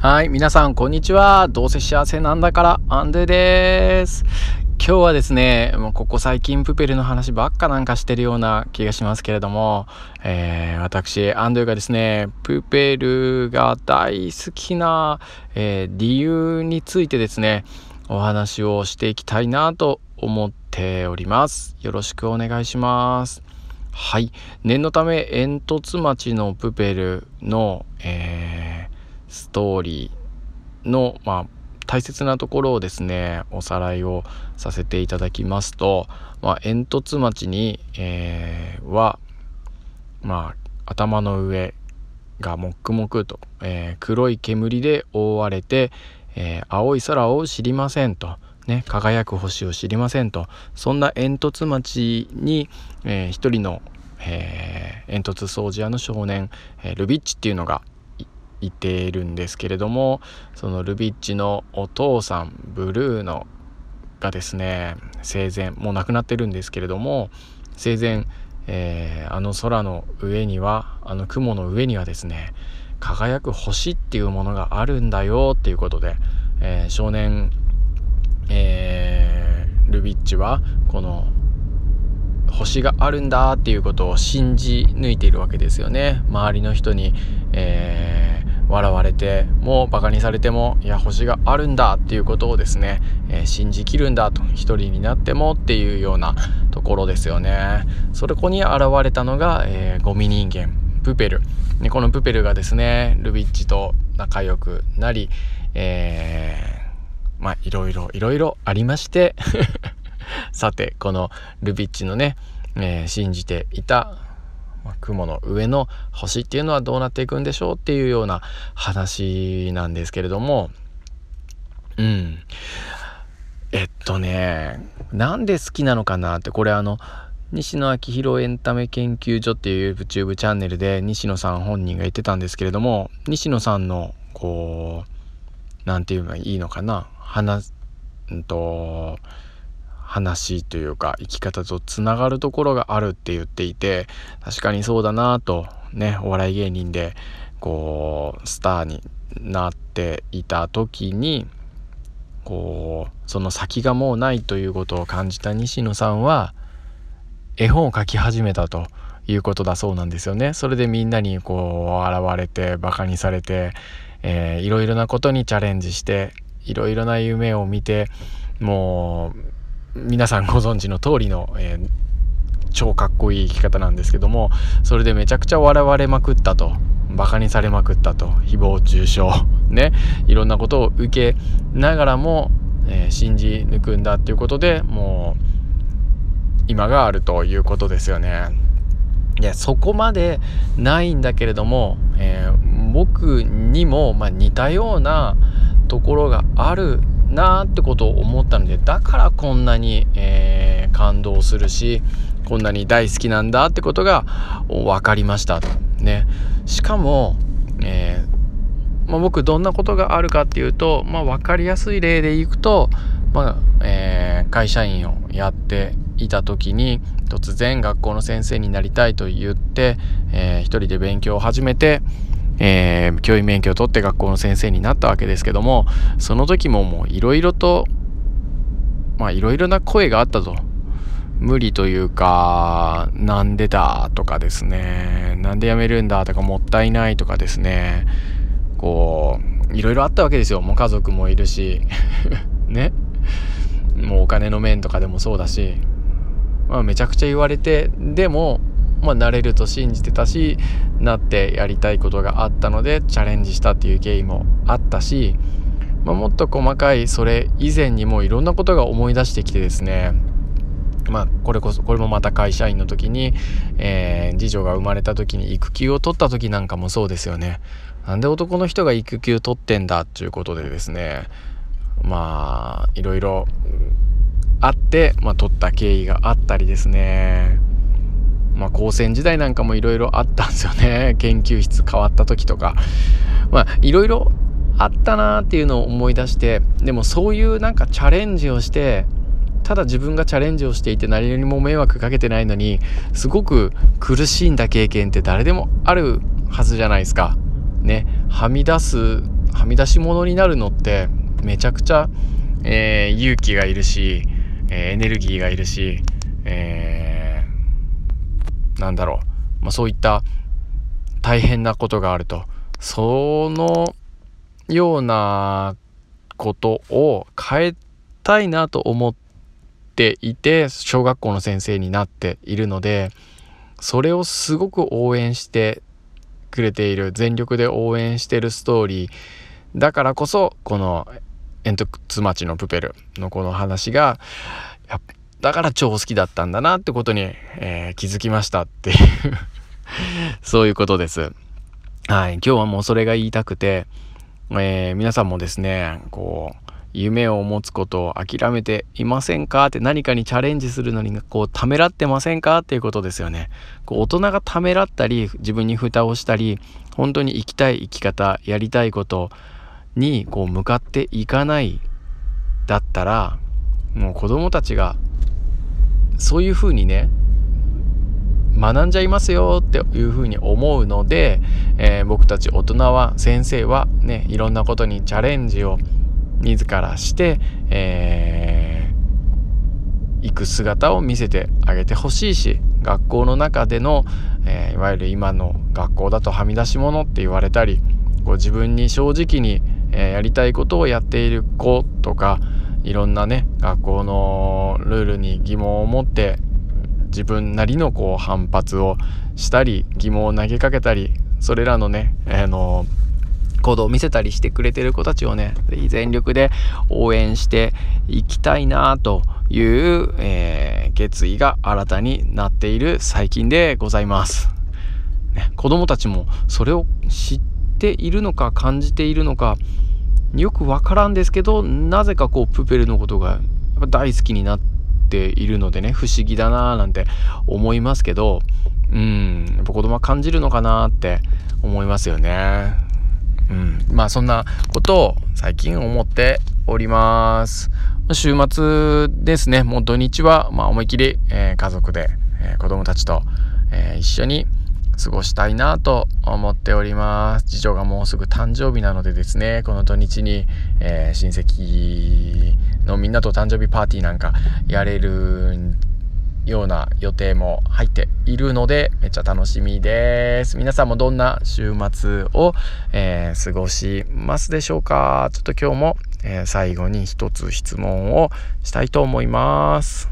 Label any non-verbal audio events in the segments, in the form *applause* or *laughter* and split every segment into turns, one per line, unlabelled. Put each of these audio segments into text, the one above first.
はい、皆さん、こんにちは。どうせ幸せなんだから、アンドゥです。今日はですね、もうここ最近プペルの話ばっかなんかしてるような気がしますけれども、えー、私、アンドゥがですね、プペルが大好きな、えー、理由についてですね、お話をしていきたいなと思っております。よろしくお願いします。はい。念のため、煙突町のプペルの、えーストーリーの、まあ、大切なところをですねおさらいをさせていただきますと、まあ、煙突町に、えー、は、まあ、頭の上がもくもくと、えー、黒い煙で覆われて、えー、青い空を知りませんと。ね、輝く星を知りませんとそんな煙突町に、えー、一人の、えー、煙突掃除屋の少年、えー、ルビッチっていうのがいているんですけれどもそのルビッチのお父さんブルーノがですね生前もう亡くなってるんですけれども生前、えー、あの空の上にはあの雲の上にはですね輝く星っていうものがあるんだよっていうことで、えー、少年、えー、ルビッチはこの星があるんだっていうことを信じ抜いているわけですよね。周りの人に、えー笑われてもバカにされてもいや星があるんだっていうことをですね、えー、信じきるんだと一人になってもっていうような *laughs* ところですよね。それこに現れたのが、えー、ゴミ人間プペル。でこのプペルがですねルビッチと仲良くなり、えー、まあいろいろいろいろありまして *laughs* さてこのルビッチのね、えー、信じていたまあ、雲の上の星っていうのはどうなっていくんでしょうっていうような話なんですけれども。うん。えっとねなんで好きなのかなってこれあの西野昭弘エンタメ研究所っていう YouTube チャンネルで西野さん本人が言ってたんですけれども西野さんのこう何て言うのがいいのかな話うんと話というか生き方とつながるところがあるって言っていて確かにそうだなとねお笑い芸人でこうスターになっていた時にこうその先がもうないということを感じた西野さんは絵本を描き始めたということだそうなんですよね。それでみんなにこう現れてバカにされて、えー、いろいろなことにチャレンジしていろいろな夢を見てもう皆さんご存知の通りの、えー、超かっこいい生き方なんですけどもそれでめちゃくちゃ笑われまくったとバカにされまくったと誹謗中傷 *laughs* ねいろんなことを受けながらも、えー、信じ抜くんだっていうことでもう今があるということですよね。いやそこまでないんだけれども、えー、僕にも、まあ、似たようなところがあるなーってことを思ったのでだからこんなに、えー、感動するしこんなに大好きなんだってことが分かりました。ね。しかも、えー、まあ、僕どんなことがあるかっていうと、まあ、分かりやすい例でいくと、まあえー、会社員をやっていた時に突然学校の先生になりたいと言って、えー、一人で勉強を始めてえー、教員免許を取って学校の先生になったわけですけどもその時ももういろいろとまあいろいろな声があったと。無理というかなんでだとかですね。なんで辞めるんだとかもったいないとかですね。こういろいろあったわけですよ。もう家族もいるし。*laughs* ね。もうお金の面とかでもそうだし。まあめちゃくちゃ言われてでもまあ、なれると信じてたしなってやりたいことがあったのでチャレンジしたっていう経緯もあったし、まあ、もっと細かいそれ以前にもいろんなことが思い出してきてですね。まあこれこそこれもまた会社員の時に、えー、次女が生まれた時に育休を取った時なんかもそうですよね。なんで男の人が育休取ってんだっていうことでですね。まあいろいろあって、まあ、取った経緯があったりですね。まあ、高専時代なんかもいろいろあったんですよね。*laughs* 研究室変わった時とか。まあいろいろあったなーっていうのを思い出してでもそういうなんかチャレンジをしてただ自分がチャレンジをしていて何にも迷惑かけてないのにすごく苦しんだ経験って誰でもあるはずじゃないですか。ね。はみ出すはみ出し物になるのってめちゃくちゃ、えー、勇気がいるし、えー、エネルギーがいるし、えー、なんだろう、まあ、そういった大変なことがあると。そのようなことを変えたいなと思っていて小学校の先生になっているのでそれをすごく応援してくれている全力で応援してるストーリー。だからこそこの煙突町のプペルのこの話がやっだから超好きだったんだなってことに、えー、気づきましたっていう *laughs* そういうことです。はい。今日はもうそれが言いたくて、えー、皆さんもですね、こう、夢を持つことを諦めていませんかって何かにチャレンジするのにこうためらってませんかっていうことですよね。こう大人がためらったり自分に蓋をしたり本当に生きたい生き方やりたいことにこう向かっていかないだったらもう子供たちがそういうふうにね学んじゃいますよっていうふうに思うので、えー、僕たち大人は先生はねいろんなことにチャレンジを自らして、えー、行く姿を見せてあげてほしいし学校の中での、えー、いわゆる今の学校だとはみ出し物って言われたりこう自分に正直に、えー、やりたいことをやっている子とかいろんなね学校のルールに疑問を持って自分なりのこう反発をしたり疑問を投げかけたりそれらのね、あの行動を見せたりしてくれてる子たちをね全力で応援していきたいなという、えー、決意が新たになっている最近でございます。ね、子供たちもそれを知っているのか感じているのかよくわからんですけどなぜかこうプペルのことがやっぱ大好きになっているのでね不思議だなーなんて思いますけどうんやっぱ子供は感じるのかなって思いますよね。うん、まあそんなことを最近思っております。週末ですね、もう土日はまあ思い切り、えー、家族で、えー、子供たちと、えー、一緒に過ごしたいなと思っております。次女がもうすぐ誕生日なのでですね、この土日に、えー、親戚のみんなと誕生日パーティーなんかやれるような予定も入っているのでめっちゃ楽しみです。皆さんもどんな週末を、えー、過ごしますでしょうか。ちょっと今日も、えー、最後に一つ質問をしたいと思います。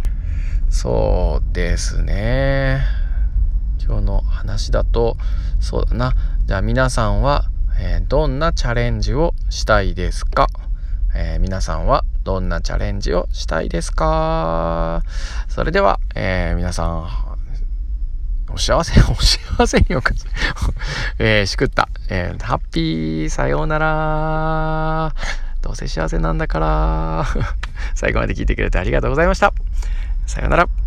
そうですね。今日の話だとそうだなじゃあ皆さんは、えー、どんなチャレンジをしたいですか、えー、皆さんはどんなチャレンジをしたいですか？それでは、えー、皆さんお幸せ、*laughs* お幸せによか *laughs* えー、しくった。えー、ハッピー、さようなら。どうせ幸せなんだから。*laughs* 最後まで聞いてくれてありがとうございました。さようなら。